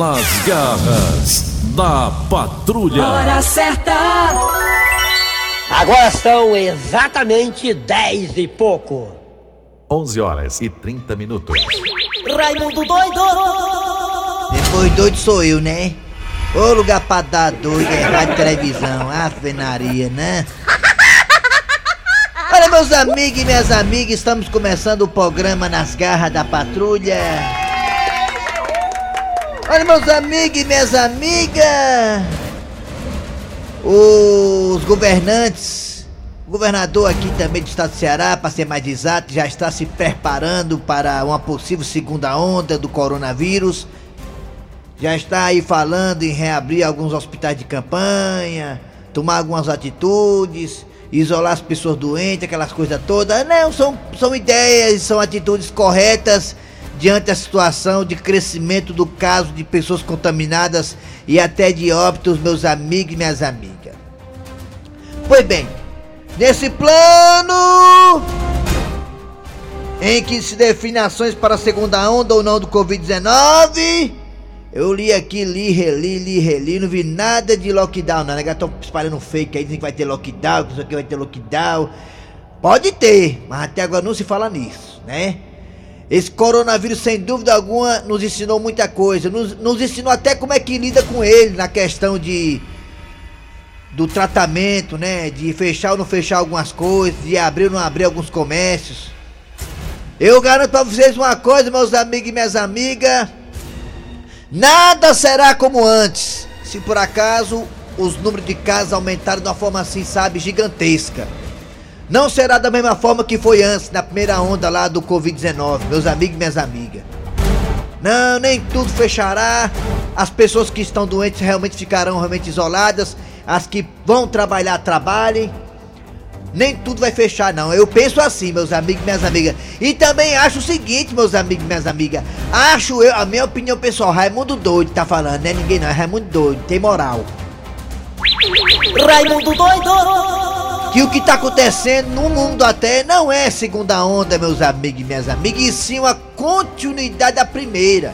Nas garras da patrulha. Hora certa. Agora são exatamente 10 e pouco. 11 horas e 30 minutos. Raimundo doido. Depois doido sou eu, né? Ô lugar pra dar doido é rádio e televisão, avenaria, né? Olha, meus amigos e minhas amigas, estamos começando o programa Nas Garras da Patrulha. Olha, meus amigos e minhas amigas, os governantes, o governador aqui também do estado do Ceará, para ser mais exato, já está se preparando para uma possível segunda onda do coronavírus. Já está aí falando em reabrir alguns hospitais de campanha, tomar algumas atitudes, isolar as pessoas doentes, aquelas coisas todas. Não, são, são ideias, são atitudes corretas diante da situação de crescimento do caso de pessoas contaminadas e até de óbitos, meus amigos e minhas amigas. Pois bem, nesse plano em que se define ações para a segunda onda ou não do Covid-19, eu li aqui, li, reli, li, reli, não vi nada de lockdown, não. Né? Estão espalhando fake aí, dizem que vai ter lockdown, que isso aqui vai ter lockdown. Pode ter, mas até agora não se fala nisso, né? Esse coronavírus, sem dúvida alguma, nos ensinou muita coisa. Nos, nos ensinou até como é que lida com ele na questão de do tratamento, né? De fechar ou não fechar algumas coisas, de abrir ou não abrir alguns comércios. Eu garanto pra vocês uma coisa, meus amigos e minhas amigas. Nada será como antes. Se por acaso os números de casos aumentaram de uma forma assim, sabe, gigantesca. Não será da mesma forma que foi antes, na primeira onda lá do Covid-19, meus amigos e minhas amigas. Não, nem tudo fechará. As pessoas que estão doentes realmente ficarão realmente isoladas. As que vão trabalhar, trabalhem. Nem tudo vai fechar, não. Eu penso assim, meus amigos e minhas amigas. E também acho o seguinte, meus amigos e minhas amigas. Acho eu, a minha opinião pessoal, Raimundo doido tá falando, não é ninguém não, é Raimundo doido, tem moral. Raimundo doido. Que o que tá acontecendo no mundo até não é segunda onda, meus amigos e minhas amigas, e sim uma continuidade da primeira.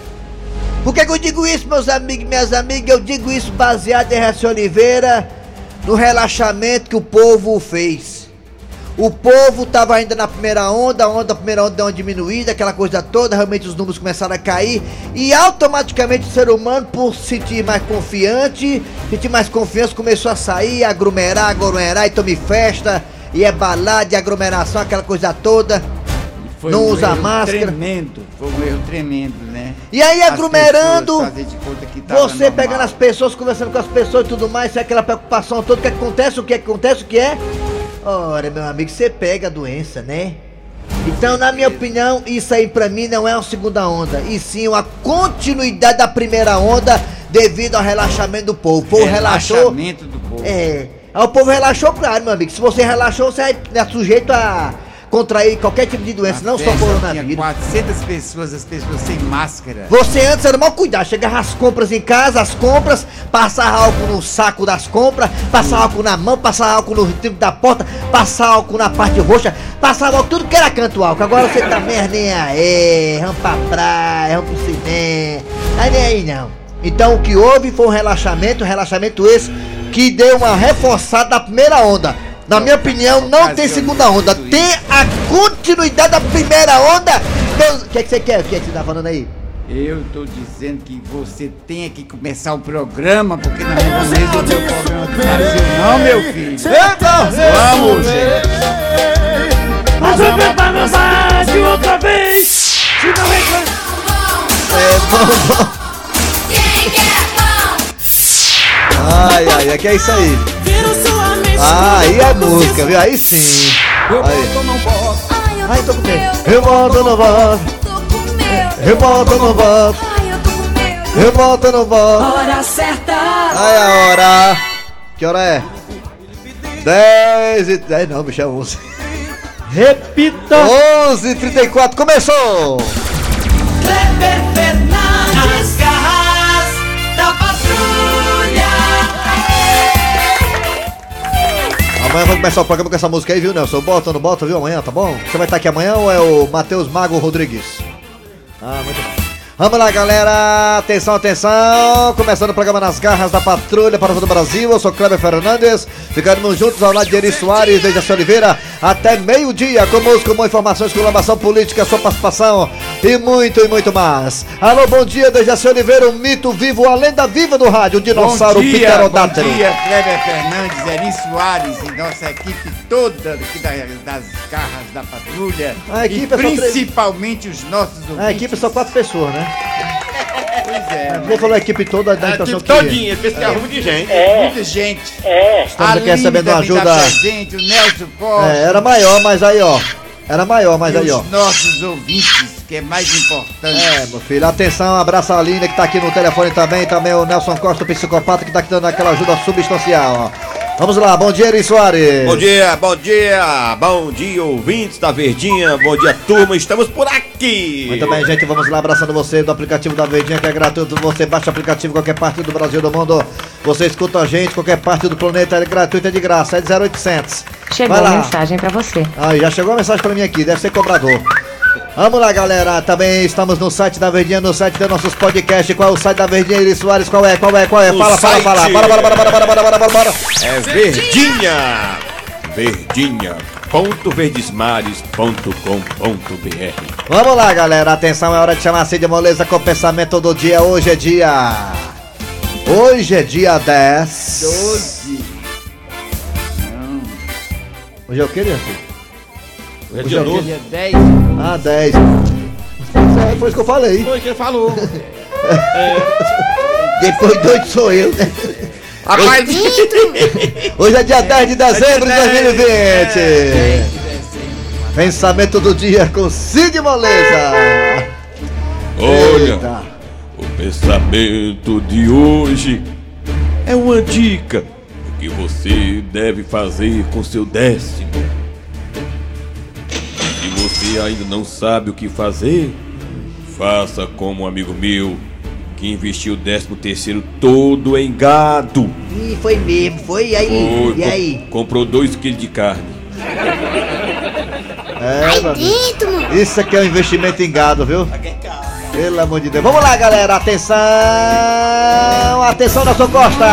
Por que, que eu digo isso, meus amigos e minhas amigas? Eu digo isso baseado em Raci Oliveira, no relaxamento que o povo fez. O povo estava ainda na primeira onda, a onda, a primeira onda deu uma diminuída, aquela coisa toda, realmente os números começaram a cair e automaticamente o ser humano, por se sentir mais confiante, sentir mais confiança, começou a sair, aglomerar, aglomerar, e tome festa, e é balada, e aglomeração, aquela coisa toda. Foi Não um usa máscara. Tremendo, foi um erro tremendo, né? E aí As aglomerando, você normal. pegando as pessoas, conversando com as pessoas e tudo mais, é aquela preocupação toda, o que acontece, o que acontece, o que é? Ora, meu amigo, você pega a doença, né? Então, na minha opinião, isso aí pra mim não é uma segunda onda, e sim uma continuidade da primeira onda devido ao relaxamento do povo. O povo relaxou. Relaxamento do povo. É. Aí o povo relaxou, claro, meu amigo. Se você relaxou, você é sujeito a contrair qualquer tipo de doença, Na não só coronavírus. 400 pessoas, as pessoas sem máscara. Você antes era mal cuidar, chegava as compras em casa, as compras, passava álcool no saco das compras, passava álcool na mão, passava álcool no timbre da porta, passava álcool na parte roxa, passava álcool, tudo que era canto álcool. Agora você tá merda nem aí, vamos pra praia, vamos pro cinema, aí nem aí não. Então o que houve foi um relaxamento, um relaxamento esse que deu uma reforçada da primeira onda. Na minha opinião, não tem segunda onda, tem a continuidade da primeira onda. Deus- O que, é que você quer? O que é que você tá falando aí? Eu tô dizendo que você tem que começar o programa, porque nós não vamos resolver o problema do Brasil, não, meu filho. Vamos, gente. Mas eu vou pra dançar de outra vez. Se não. É bom, bom. Ai, ai, é que é isso aí. Ah, aí é música, viu? Aí sim. Aí. Ai, tô com medo. Eu volto, não volto. Eu volto, não volto. Eu volto, não volto. Hora certa. Ai, a hora. Que hora é? 10 e... 10 não, bicho, é 11. Repita! 11 e 34 começou! Kleber Fernandes. Amanhã vai começar o programa com essa música aí, viu, Nelson? Bota ou não bota, viu? Amanhã, tá bom? Você vai estar aqui amanhã ou é o Matheus Mago Rodrigues? Ah, muito bem. Vamos lá, galera. Atenção, atenção. Começando o programa Nas Garras da Patrulha para todo o Brasil. Eu sou Cleber Fernandes. Ficamos juntos ao lado de Eri Soares, a Oliveira, até meio-dia. Conosco com informações, colaboração política, sua participação e muito e muito mais. Alô, bom dia, Dejaci Oliveira, o mito vivo, a lenda viva do rádio, o dinossauro pterodátilo. Bom dia, Kleber Fernandes, Eri Soares e nossa equipe toda aqui da- das garras da patrulha. A equipe e é três- principalmente os nossos ouvintes. A equipe são quatro pessoas, né? Pois é, Ele falou a equipe toda da A impressão equipe todinha, ele fez que arrumo de gente. muita gente. Estamos aqui recebendo ajuda... presente, o Nelson Costa. É, era maior, mas aí, ó. Era maior, mas e aí, ó. os nossos ouvintes, que é mais importante. É, meu filho, atenção, abraço a Aline que tá aqui no telefone também, também o Nelson Costa, o psicopata, que tá aqui dando aquela ajuda substancial, ó. Vamos lá, bom dia, Eri Soares. Bom dia, bom dia, bom dia, ouvintes da Verdinha, bom dia, turma, estamos por aqui. Muito bem, gente, vamos lá, abraçando você do aplicativo da Verdinha, que é gratuito, você baixa o aplicativo em qualquer parte do Brasil, do mundo, você escuta a gente, qualquer parte do planeta, é gratuito, é de graça, é de 0800. Chegou a mensagem pra você. Aí, já chegou a mensagem pra mim aqui, deve ser cobrador. Vamos lá, galera. Também estamos no site da Verdinha, no site dos nossos podcasts. Qual é o site da Verdinha, Eri Soares? Qual é? Qual é? Qual é? O Fala, fala, site- fala. Bora, bora, bora, bora, bora, bora, bora, bora, bora. É Verdinha, verdinha.verdesmares.com.br Vamos lá, galera. Atenção, é hora de chamar Cid Moleza com o pensamento do dia. Hoje é dia. Hoje é dia 10. 12. Hoje é o que, Leandro? Hoje é Hoje dia é quê? 12. Dia 10. Ah, 10. É, foi isso que eu falei. Foi o que ele falou. Depois doido sou eu, né? Rapaz, Hoje é dia 10 de dezembro de É dia 2020. 10 de dezembro. Pensamento do dia com Cid Moleza. olha, Eita. o pensamento de hoje é uma dica do que você deve fazer com seu décimo. Se ainda não sabe o que fazer, faça como um amigo meu que investiu o décimo terceiro todo em gado. Ih, foi mesmo, foi e aí? Foi, e com- aí? Comprou dois quilos de carne. É, amigo. Isso aqui é um investimento em gado, viu? Pelo amor de Deus. Vamos lá, galera. Atenção! Atenção, Nelson Costa!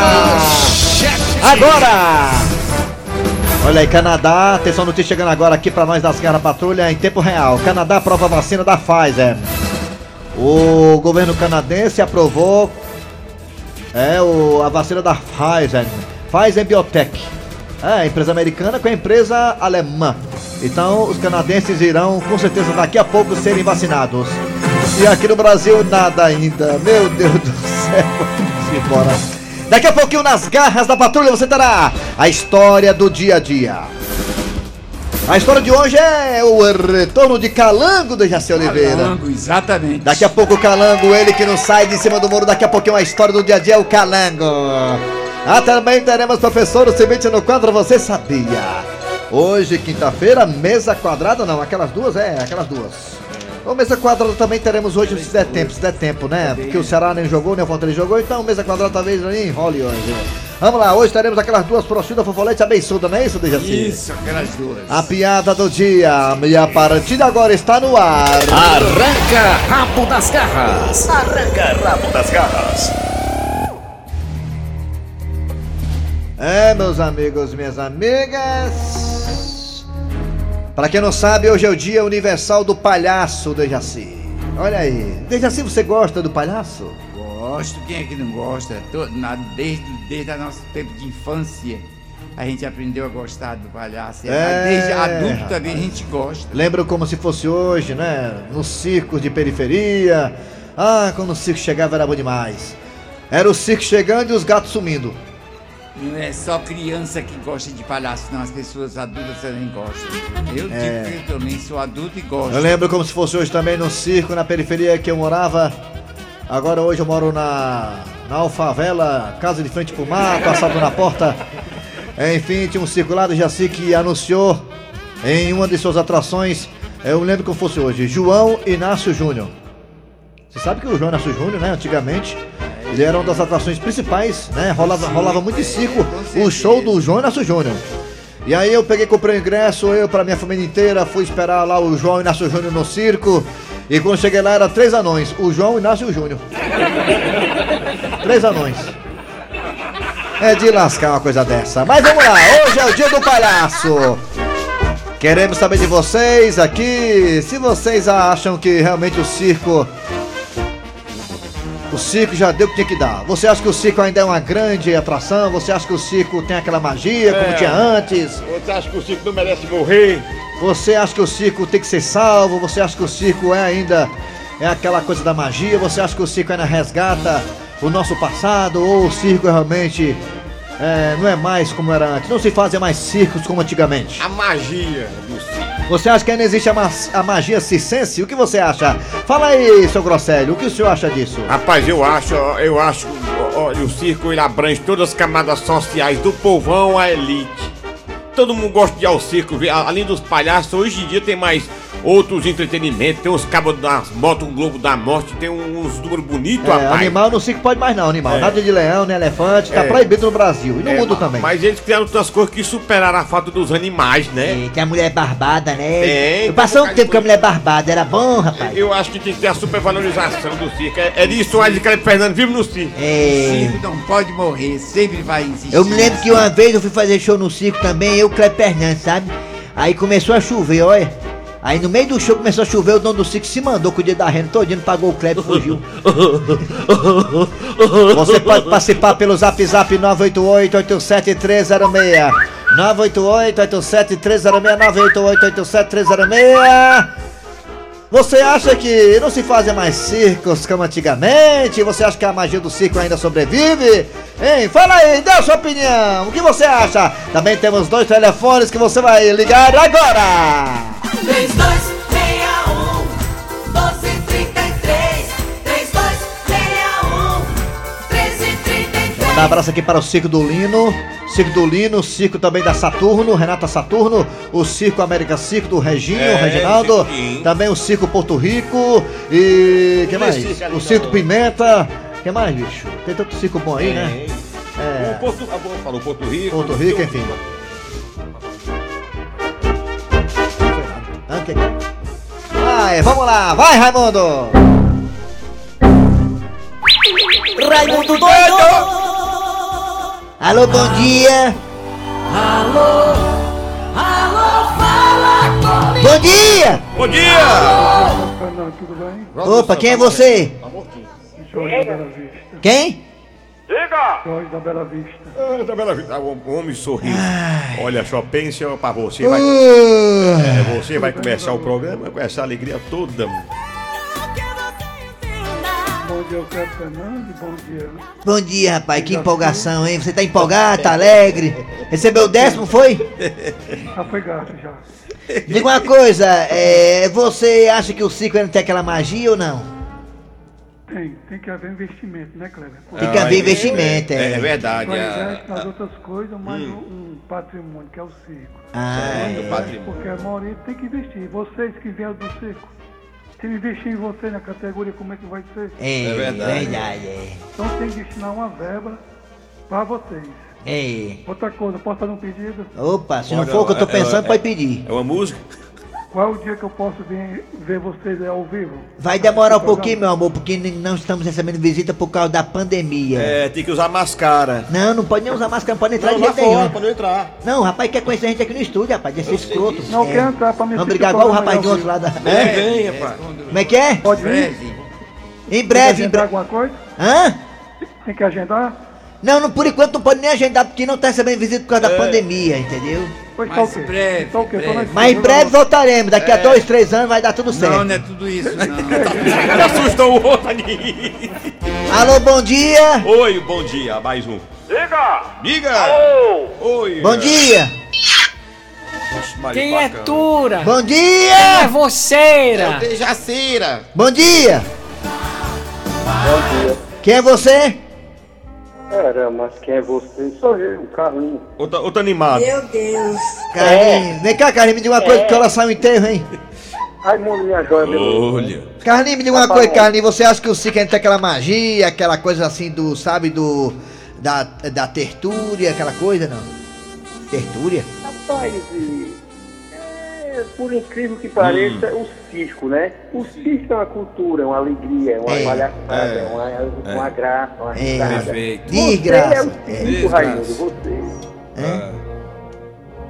Agora! Olha aí, Canadá. Atenção, notícia chegando agora aqui pra nós das Guerra Patrulha em tempo real. Canadá aprova a vacina da Pfizer. O governo canadense aprovou é, o, a vacina da Pfizer. Pfizer Biotech. É, empresa americana com a empresa alemã. Então, os canadenses irão, com certeza, daqui a pouco serem vacinados. E aqui no Brasil, nada ainda. Meu Deus do céu, vamos embora. Daqui a pouquinho, nas garras da patrulha, você terá a história do dia a dia. A história de hoje é o retorno de Calango do Jaci Oliveira. Calango, exatamente. Daqui a pouco o Calango, ele que não sai de cima do muro, daqui a pouquinho a história do dia a dia é o Calango. Ah, também teremos professor o seguinte no quadro, você sabia? Hoje, quinta-feira, mesa quadrada, não, aquelas duas, é, aquelas duas. O mesa quadrada também teremos hoje, se der tempo, se der tempo, né? Porque o Ceará nem jogou, nem o Fortaleza jogou, então mesa quadrada talvez nem enrole hoje. Vamos lá, hoje teremos aquelas duas prostitutas fofolete abençuda, não é isso, Dejaci? Isso, aquelas duas. A piada do dia, e a partida agora está no ar. Arranca rabo das garras. Arranca rabo das garras. É, meus amigos, minhas amigas. Pra quem não sabe, hoje é o dia universal do palhaço, Dejaci. Olha aí. Dejaci, você gosta do palhaço? Gosto, quem é que não gosta? Na- desde, desde o nosso tempo de infância, a gente aprendeu a gostar do palhaço. É, desde adulto também a gente gosta. Lembro como se fosse hoje, né? Nos circos de periferia. Ah, quando o circo chegava era bom demais. Era o circo chegando e os gatos sumindo. Não é só criança que gosta de palhaço, não. As pessoas adultas também gostam. Eu É. digo que eu também sou adulto e gosto. Eu lembro como se fosse hoje também no circo, na periferia que eu morava. Agora hoje eu moro na, na Alfavela, casa de frente pro mar, passado na porta. Enfim, tinha um circo lá do Jaci que anunciou em uma de suas atrações, eu lembro como fosse hoje, João Inácio Júnior. Você sabe que o João Inácio Júnior, né, antigamente, ele era uma das atrações principais, né? Rolava, rolava muito em circo o show do João Inácio Júnior. E aí eu peguei, comprei o ingresso, eu para minha família inteira, fui esperar lá o João Inácio Júnior no circo. E quando cheguei lá era três anões, o João, Inácio Júnior. três anões. É de lascar uma coisa dessa. Mas vamos lá, hoje é o dia do palhaço. Queremos saber de vocês aqui se vocês acham que realmente o circo. O circo já deu o que tinha que dar. Você acha que o circo ainda é uma grande atração? Você acha que o circo tem aquela magia como É. tinha antes? Você acha que o circo não merece morrer? Você acha que o circo tem que ser salvo? Você acha que o circo é ainda é aquela coisa da magia? Você acha que o circo ainda resgata o nosso passado? Ou o circo realmente é, não é mais como era antes? Não se fazem mais circos como antigamente? A magia do circo. Você acha que ainda existe a, ma- a magia circense? O que você acha? Fala aí, seu Grosselio, o que o senhor acha disso? Rapaz, eu acho, eu acho, olha, o circo ele abrange todas as camadas sociais, do povão à elite. Todo mundo gosta de ir ao circo, além dos palhaços, hoje em dia tem mais outros entretenimentos, tem uns cabos das motos, um globo da morte, tem uns números bonitos, É, rapaz. animal no circo pode mais não, animal. É. Nada de leão, nem elefante, tá É. proibido no Brasil e no É, mundo também. Mas eles criaram outras coisas que superaram a falta dos animais, né? É, tem a mulher barbada, né? Tem, Eu passei um tem tempo com a mulher barbada, era bom, rapaz. Eu acho que tem que ter a supervalorização do circo. É, é disso, o Cleber Fernando vive no circo. É. Circo não pode morrer, sempre vai insistir. Eu me lembro que uma vez eu fui fazer show no circo também, eu, Cleber Fernandes, sabe? Aí começou a chover, olha. Aí no meio do show começou a chover, o dono do circo se mandou com o dia da renda todinho, pagou o Kleber e fugiu. Você pode participar pelo zap zap 988-87306. 988-87306, 988-87306. Você acha que não se fazem mais circos como antigamente? Você acha que a magia do circo ainda sobrevive? Hein? Fala aí, dê a sua opinião. O que você acha? Também temos dois telefones que você vai ligar agora. 3261 1233 3261 1333 Mandar um abraço aqui para o Circo do Lino. Circo do Lino, Circo também da Saturno, Renata Saturno, o Circo América Circo do Reginho, É, Reginaldo, Cirquinho. também o Circo Porto Rico e. que mais? O Circo. Pimenta. que mais, bicho? Tem tanto circo bom aí, né? O Porto, falou Porto Rico. Porto Rico, enfim. Ah, que- Vai, vamos lá, vai Raimundo! Raimundo doido Alô, bom dia! Alô Alô fala comigo Bom dia! Bom dia! Opa, quem é você? Jorge da Bela Vista. Quem? Jorge da Bela Vista. Ah, tá bela vida. Ah, O homem sorriu. Olha só, pense pra você. Vai, Uh, é, você vai começar o programa com essa alegria toda. Bom dia, eu quero Fernando. Bom dia. bom dia, rapaz, que empolgação, hein? Você tá empolgado, tá alegre? Recebeu o décimo, foi? Já foi gato já. Diga uma coisa, é, você acha que o circo ainda tem aquela magia ou não? Tem, tem que haver investimento, né, Kleber? Tem que haver investimento, É, é. verdade. Vai é. investe nas outras coisas, mas um, um patrimônio que é o circo. Ah, do é. patrimônio. Porque a maioria tem que investir. Vocês que vieram do circo, se não investir em você na categoria, como é que vai ser? É, É verdade. verdade, é. Então tem que destinar uma verba para vocês. É. Outra coisa, posso fazer um pedido? Opa, se não Olha, for o que eu tô é- pensando, é- pode pedir. É uma música? Qual é o dia que eu posso vir ver vocês aí ao vivo? Vai demorar um pouquinho, meu amor, porque não estamos recebendo visita por causa da pandemia. É, tem que usar máscara. Não, não pode nem usar máscara, não pode entrar Não, de jeito nenhum. fora, pode entrar. Não, o rapaz quer conhecer a gente aqui no estúdio, rapaz, esse escroto. Não É. quer entrar pra me Vamos brigar o igual o rapaz ao outro lado. É? Vem, vem, rapaz. Como é que é? Pode vir? Breve. Em breve, Tem que em agendar breve. alguma coisa? Hã? Tem que agendar? Não, não, por enquanto não pode nem agendar, porque não tá recebendo visita por causa da pandemia, entendeu? Pois tá Mas quê? breve, Tá Mas em breve voltaremos, daqui a dois, três anos vai dar tudo certo. Não, não é tudo isso, não. Ele assustou o outro ali. Alô, bom dia! Oi, bom dia. Mais um. Diga! Diga! Oi! Bom dia! Quem é. Tura? Bom É dia! vocêra? Dejaceira. Bom dia! Quem é você? Era, mas quem é você? Sou eu, o Carlinhos. Outro, outro animado. Meu Deus Carlinhos. Vem cá, Carlinhos, me diga uma coisa, que oração enterro, hein? Raimundo Minha Joia, beleza? Olha. Carlinhos, me diga uma coisa, Carlinhos, você acha que o Sica tem aquela magia, aquela coisa assim do, sabe, do. da, da tertúria, aquela coisa, não? Tertúria? Rapaz, é, É, por incrível que pareça, o circo, né? O circo é uma cultura, uma alegria, uma É, palhaçada, é, uma, uma graça, uma É. risada. Perfeito. De Você é graça. o É. circo, Desgraça. Raimundo, você. É.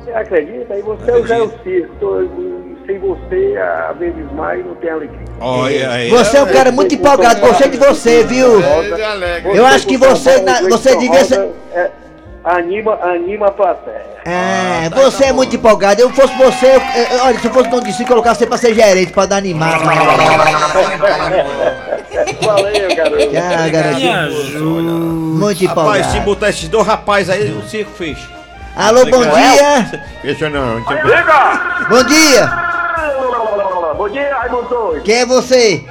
Você acredita? Aí você é o Zé o circo. Tô- sem você, a vezes mais, não tem alegria. Olha aí. Você é um cara muito empolgado, gostei de você, viu? É. Eu acho que você você devia ser- é, anima, anima a plateia. É, você é muito empolgado. Eu fosse você, eu- eu- olha, se eu fosse dono de si, colocar você pra ser gerente, pra dar animado. Valeu, garoto. Ah, garotinho. Muito Rapaz, se empolgado. botar esses dois rapazes aí, o circo fecha. Alô, bom dia. Fecha não. Bom dia. Bom dia, Raimundo. Quem é você?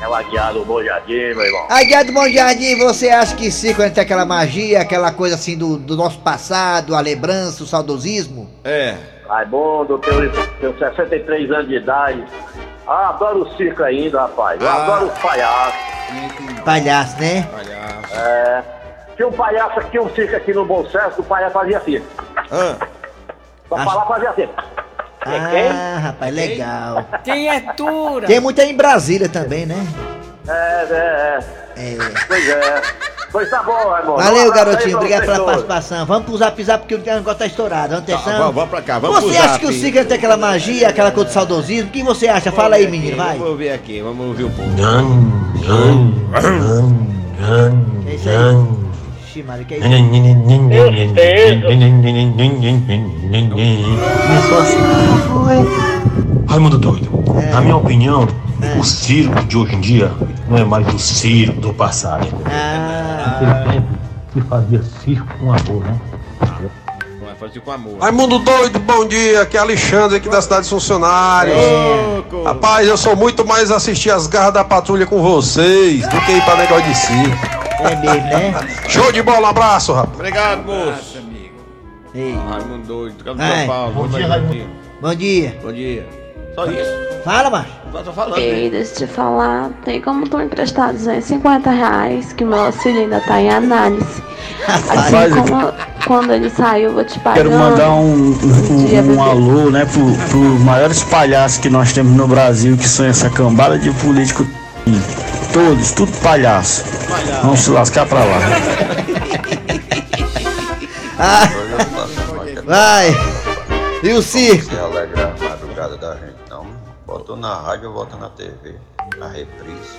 É o Aguiar do Bom Jardim, meu irmão. Aguiar do Bom Jardim, você acha que circo tem aquela magia, aquela coisa assim do, do nosso passado, a lembrança, o saudosismo? É. Raimundo, tenho, tenho 63 anos de idade. Ah, adoro o circo ainda, rapaz. Eu Ah. adoro os palhaços. Palhaço, né? Palhaço. É. Tinha um palhaço aqui, um circo aqui no Bom Sucesso, o palhaço fazia assim. Ah, Pra Ah. falar, fazia assim. É Ah, rapaz, legal. Criatura! Tem muito aí em Brasília também, né? É, é, é. É. Pois é. Pois tá bom. Um Valeu, garotinho. Obrigado pela participação. Vamos pro zap zap porque o negócio tá estourado. Vamos tá, atenção. vamos, vamos pra cá, vamos Você acha que o Circo tem aquela magia, aquela coisa do saudosismo? O que você acha? Fala aí, menino, vai. Vamos ver aqui, vamos ouvir o povo. É isso aí. Ixi, Maria, que é isso? Começou assim. Raimundo doido. Na minha opinião, o circo de hoje em dia não é mais o circo do passado. Ah, Naquele tempo que fazia circo com amor, né? Fazer com amor. Raimundo doido, bom dia. Aqui é Alexandre aqui da cidade dos funcionários. Rapaz, eu sou muito mais assistir as garras da patrulha com vocês do que ir pra negócio de circo. é mesmo, né? Show de bola, um abraço, rapaz. Obrigado, moço. Ei. Raimundo doido. São Paulo. Bom dia, Raimundo. dia. Bom dia. Bom dia. Só isso. Fala, macho. Só tô falando. Ei, hein? deixa eu te falar, tem como tu emprestar 250 reais, que meu auxílio ainda tá em análise. Assim como quando ele saiu, eu vou te pagar. Quero mandar um, um, um alô, né, pro, pro maiores palhaços que nós temos no Brasil, que são essa cambada de políticos. Todos, tudo palhaço. Vamos se lascar pra lá. Ah, vai. E o circo? Se alegra a madrugada da gente, não. Botou na rádio, bota na TV. Na reprise.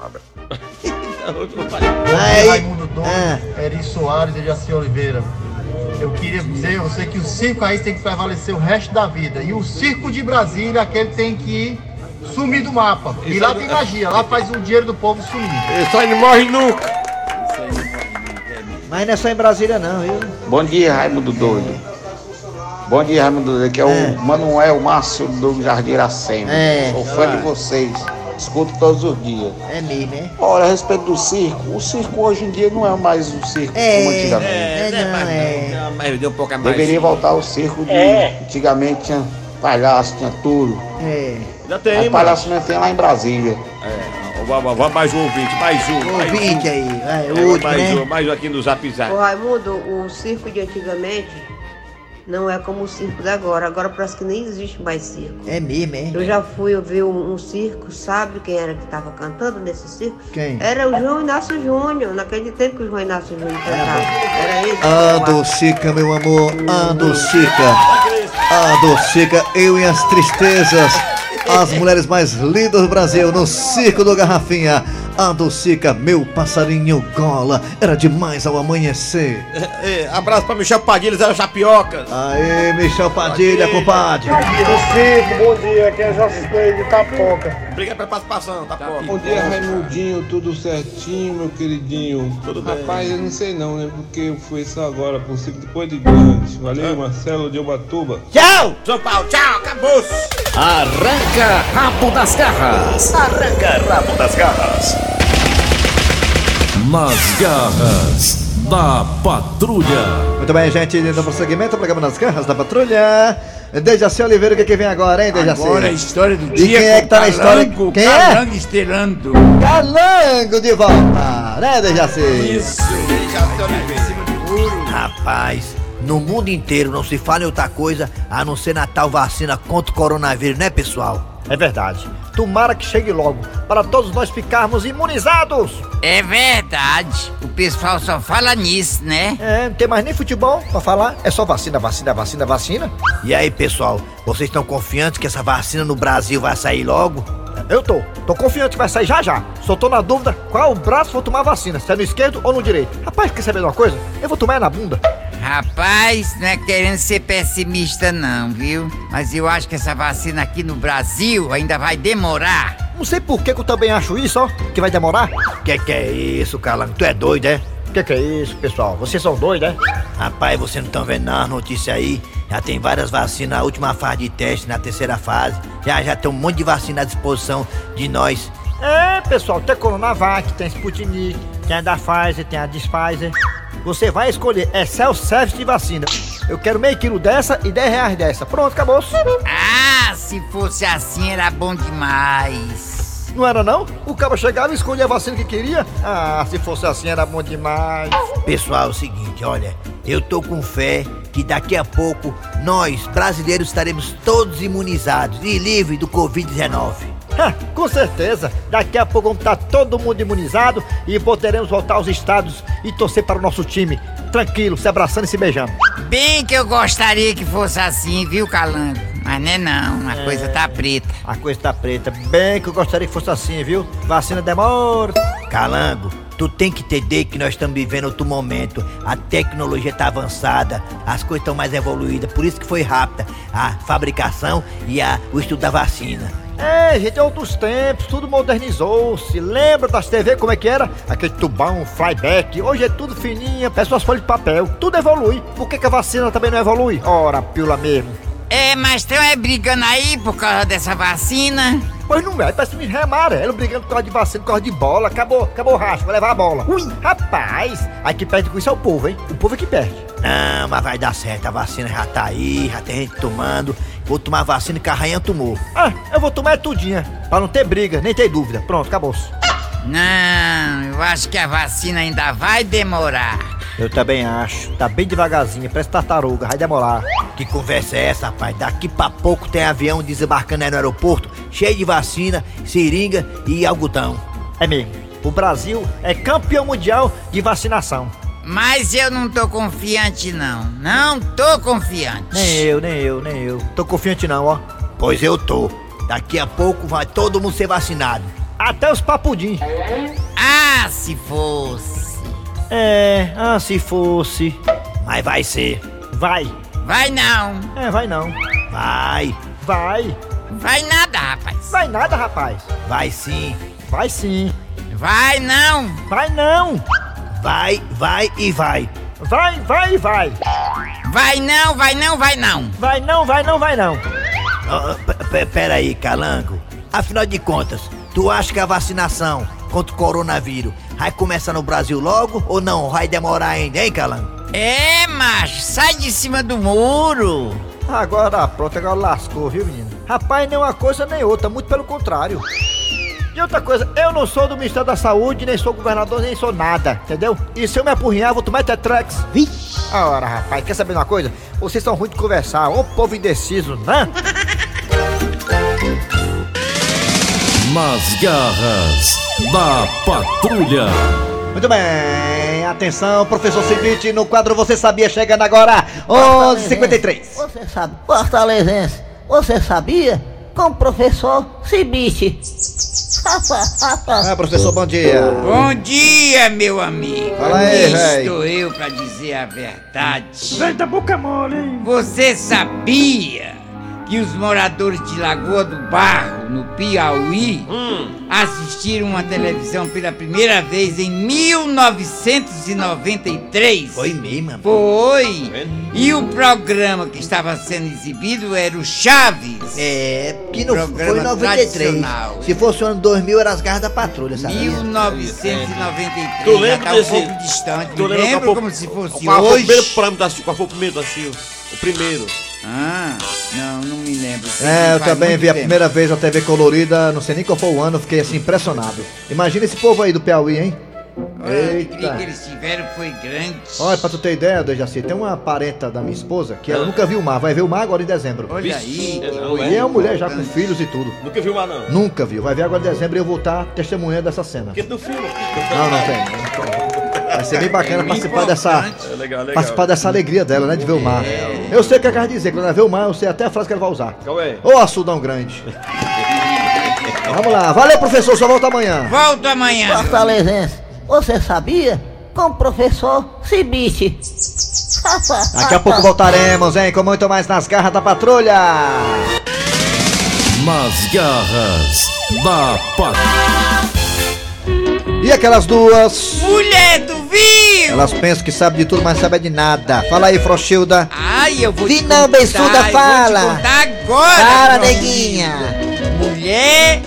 Um abraço. Vai. Raimundo Doido, Ah. Eri Soares e Jaci Oliveira. Eu queria dizer a você que o circo aí tem que prevalecer o resto da vida. E o circo de Brasília, aquele tem que sumir do mapa. E lá tem magia, lá faz o dinheiro do povo sumir. Isso aí não morre nunca. Mas não é só em Brasília, não, viu? Bom dia, Raimundo Doido. Bom dia, Raimundo Doido. Aqui é, É. o Manuel Márcio do Jardim Iracema. É. Sou fã de vocês. Escuto todos os dias. É mesmo, né? Olha, a respeito do circo, o circo hoje em dia não é mais o circo É, como antigamente. é, não, é. Mas deu um pouco a mais. Deveria voltar ao circo de. É. Antigamente tinha palhaço, tinha tudo. É. Já tem, Mas palhaço não tem lá em Brasília. É. Vamos, vamos mais um ouvinte, mais um. mais um. Ouvinte aí, É, o último, mais um, né? mais um aqui no Zap Zap. Ô Raimundo, o circo de antigamente não é como o circo de agora. Agora parece que nem existe mais circo. É mesmo, é? Eu já fui ver um, um circo, sabe quem era que estava cantando nesse circo? Quem? Era o João Inácio Júnior, naquele tempo que o João Inácio Júnior cantava. Era ele. Ando, Sica, meu amor, ando, Sica. Ando, Sica, eu e as tristezas. As mulheres mais lindas do Brasil no Circo do Garrafinha. Ando, Sica, meu passarinho gola. Era demais ao amanhecer. É, é, abraço pra Michel Padilha, Zé Chapioca. Aê, Michel Padilha, compadre. Circo, bom dia, aqui é José de Tapoca. Obrigado pela participação, tá bom. Bom dia, Raimundinho, tudo certinho, meu queridinho. Tudo bem. Rapaz, eu não sei não, né? Porque eu fui só agora pro circo depois de grande. Valeu, Marcelo de Ubatuba. Tchau! São Paulo, tchau, acabou. Arranca rabo das garras. Arranca rabo das garras. Nas garras da patrulha. Muito bem, gente, no prosseguimento, o programa nas garras da patrulha. Dejaci Oliveira, o que, que vem agora, hein, Dejaci? Agora a história do E dia quem é que tá na história? Calango, Quem Calango é? estrelando. Calango de volta, né, Dejaci? Isso. Rapaz, no mundo inteiro não se fala em outra coisa a não ser na tal vacina contra o coronavírus, né, pessoal? É verdade. Tomara que chegue logo, para todos nós ficarmos imunizados. É verdade. O pessoal só fala nisso, né? É, não tem mais nem futebol pra falar. É só vacina, vacina, vacina, vacina. E aí, pessoal, vocês estão confiantes que essa vacina no Brasil vai sair logo? Eu tô. Tô confiante que vai sair já já. Só tô na dúvida qual braço vou tomar a vacina, se é no esquerdo ou no direito. Rapaz, quer saber de uma coisa? Eu vou tomar é na bunda. Rapaz, não é querendo ser pessimista não, viu? Mas eu acho que essa vacina aqui no Brasil ainda vai demorar. Não sei por que, que eu também acho isso, ó. Que vai demorar. Que que é isso, Calango? Tu é doido, é? Que que é isso, pessoal? Vocês são doidos, é? Rapaz, vocês não estão vendo as notícias aí? Já tem várias vacinas, a última fase de teste, na terceira fase. Já, já tem um monte de vacina à disposição de nós. É, pessoal, tem Coronavac, tem Sputnik, tem a da Pfizer, tem a Pfizer. Você vai escolher, é self-service de vacina. Eu quero meio quilo dessa e 10 reais dessa. Pronto, acabou. Ah, se fosse assim era bom demais. Não era não? O cara chegava e escolhia a vacina que queria? Ah, se fosse assim era bom demais. Pessoal, é o seguinte, olha, eu tô com fé que daqui a pouco nós, brasileiros, estaremos todos imunizados e livres do Covid-19. Ha, com certeza, daqui a pouco vamos estar todo mundo imunizado e poderemos voltar aos estados e torcer para o nosso time, tranquilo, se abraçando e se beijando. Bem que eu gostaria que fosse assim, viu, Calango? Mas não é não, a coisa tá preta. A coisa tá preta, bem que eu gostaria que fosse assim, viu? Vacina demora. Calango, tu tem que entender que nós estamos vivendo outro momento. A tecnologia tá avançada, as coisas estão mais evoluídas, por isso que foi rápida a fabricação e a, o estudo da vacina. É, gente, é outros tempos, tudo modernizou-se. Lembra das TV como é que era? Aquele tubão, flyback. Hoje é tudo fininho, pessoas folhas de papel. Tudo evolui. Por que, que a vacina também não evolui? Ora, pila mesmo. É, mas estão é brigando aí por causa dessa vacina? Pois não é, parece me amarelo brigando por causa de vacina, por causa de bola. Acabou, acabou o racho, vai levar a bola. Ui, rapaz, aí que perde com isso é o povo, hein? O povo é que perde. Não, mas vai dar certo, a vacina já tá aí, já tem gente tomando. Vou tomar a vacina que a rainha tomou. Ah, eu vou tomar é tudinha, pra não ter briga, nem ter dúvida. Pronto, acabou-se. Não, eu acho que a vacina ainda vai demorar. Eu também acho. Tá bem devagarzinho, parece tartaruga, vai demorar. Que conversa é essa, rapaz? Daqui pra pouco tem avião desembarcando aí no aeroporto, cheio de vacina, seringa e algodão. É mesmo. O Brasil é campeão mundial de vacinação. Mas eu não tô confiante não. Não tô confiante. Nem eu, nem eu, nem eu. Tô confiante não, ó. Pois eu tô. Daqui a pouco vai todo mundo ser vacinado. Até os papudim. Ah, se fosse. É, ah, se fosse. Mas vai ser. Vai. Vai não. É, vai não. Vai. Vai. Vai nada, rapaz. Vai nada, rapaz. Vai sim. Vai sim. Vai não. Vai não. Vai, vai e vai. Vai, vai e vai. Vai não, vai não, vai não. Vai não, vai não, vai não. Oh, pera aí, Calango. Afinal de contas, tu acha que a vacinação contra o coronavírus vai começar no Brasil logo ou não? Vai demorar ainda, hein, Calango? É, macho, sai de cima do muro. Agora pronto, agora lascou, viu, menino? Rapaz, nem uma coisa nem outra, muito pelo contrário. E outra coisa, eu não sou do Ministério da Saúde, nem sou governador, nem sou nada, entendeu? E se eu me apurrinhar, vou tomar Tetrex. Vixe! Ora, rapaz, quer saber uma coisa? Vocês são ruins de conversar, ô povo indeciso, né? Nas garras da patrulha. Muito bem, atenção, professor Cibite, no quadro Você Sabia, chegando agora, 11h53. Você sabe, Fortalezense, você sabia? Com o professor Cibite. ah, professor, bom dia. Bom dia, meu amigo. Fala aí, estou eu pra dizer a verdade. Vem da boca mole, hein? Você sabia que os moradores de Lagoa do Barro, no Piauí, assistiram uma televisão pela primeira vez em 1993? Foi mesmo. Foi. E o programa que estava sendo exibido era o Chaves. É, que não foi Programa em 93. tradicional. Se fosse o ano 2000, era as garras da patrulha, sabe? 1993. Tu lembra já tá desse- um pouco distante. Tu lembra lembro qual como se fosse qual foi o hoje. primeiro programa da Silva? Qual foi o primeiro da Silva? O primeiro. Ah, não, não me lembro. É, eu também vi a tempo. primeira vez a TV colorida, não sei nem qual foi o ano, fiquei assim impressionado. Imagina esse povo aí do Piauí, hein? A alegria Eita. que eles tiveram foi grande. Olha, pra tu ter ideia, Dejaci, tem uma parenta da minha esposa que ela nunca viu o mar, vai ver o mar agora em dezembro. Olha aí, que não, E é uma mulher já com filhos e tudo. Nunca viu mais não. Nunca viu, vai ver agora em dezembro e eu vou estar testemunhando dessa cena. Porque do filme. Não, não tem. não tem. Vai ser bem bacana É participar dessa, É legal, legal. participar dessa alegria dela, né, de ver o mar. Eu sei o que ela quer dizer, quando ela vê o mar, eu sei até a frase que ela vai usar. Qual é? Ô, açudão grande. Vamos lá, valeu professor, só volta amanhã. Volto amanhã. Fortalezense, você sabia? Com o professor Cibite. Daqui a pouco voltaremos, hein, com muito mais nas garras da patrulha. Nas garras da patrulha. E aquelas duas? Mulher do viu! Elas pensam que sabem de tudo, mas sabem de nada. Fala aí, Frochilda. Ai, eu vou te não, contar, beiçuda, eu fala. Vou te contar agora. Fala, Frotinha. neguinha. Mulher,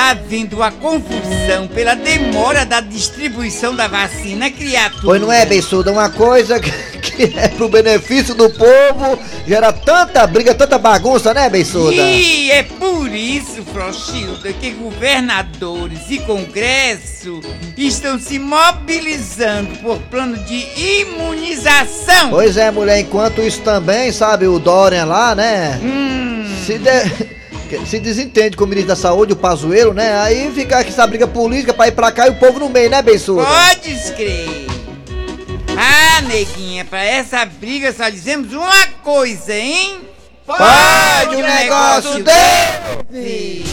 tá vindo a confusão pela demora da distribuição da vacina, criatura. Pois não é, Beiçuda, uma coisa que, que é pro benefício do povo, gera tanta briga, tanta bagunça, né, Beiçuda? E é por isso, Frochilda, que governadores e Congresso estão se mobilizando por plano de imunização. Pois é, mulher, enquanto isso também, sabe, o Dorian lá, né? Hum. Se, de- se desentende com o ministro da saúde, o Pazuello, né? Aí fica essa briga política pra ir pra cá e o povo no meio, né, Beiçuda? Pode crer. Ah, neguinha, pra essa briga só dizemos uma coisa, hein? Pode um negócio desse!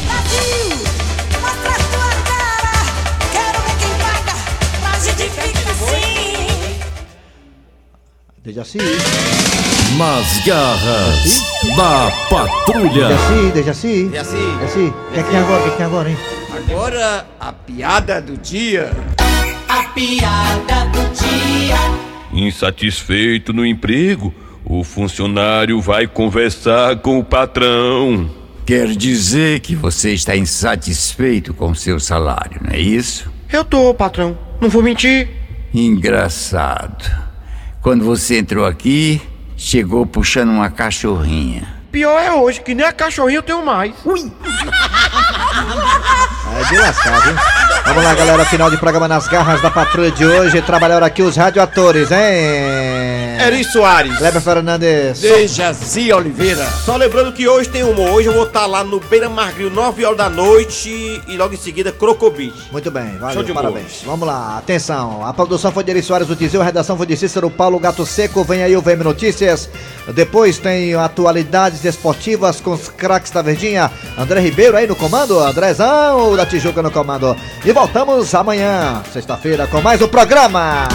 Dejaci, Nas garras da patrulha. Dejaci, Dejaci. Assim, Dejaci, o que é que tem agora, o que é que tem agora, hein? agora a piada do dia. A piada do dia. Insatisfeito no emprego, o funcionário vai conversar com o patrão. Quer dizer que você está insatisfeito com seu salário, não é isso? Eu tô, patrão. Não vou mentir. Engraçado. Quando você entrou aqui, chegou puxando uma cachorrinha. Pior é hoje, que nem a cachorrinha eu tenho mais. Ui! É de lascar, viu? Vamos lá, galera, final de programa nas garras da patrulha de hoje. Trabalharam aqui os radioatores, hein? Eri Soares. Kleber Fernandes. Dejaci Oliveira. Só lembrando que hoje tem humor. Hoje eu vou estar lá no Beira Margril, 9 horas da noite. E logo em seguida, Crocobit. Muito bem, valeu, Show de humor. parabéns. Vamos lá, atenção. A produção foi de Eri Soares do Tizil, a redação foi de Cícero Paulo Gato Seco. Vem aí o VM Notícias. Depois tem atualidades esportivas com os craques da Verdinha. André Ribeiro aí no comando, Andrezão da Tijuca no comando. E voltamos amanhã, sexta-feira, com mais um programa.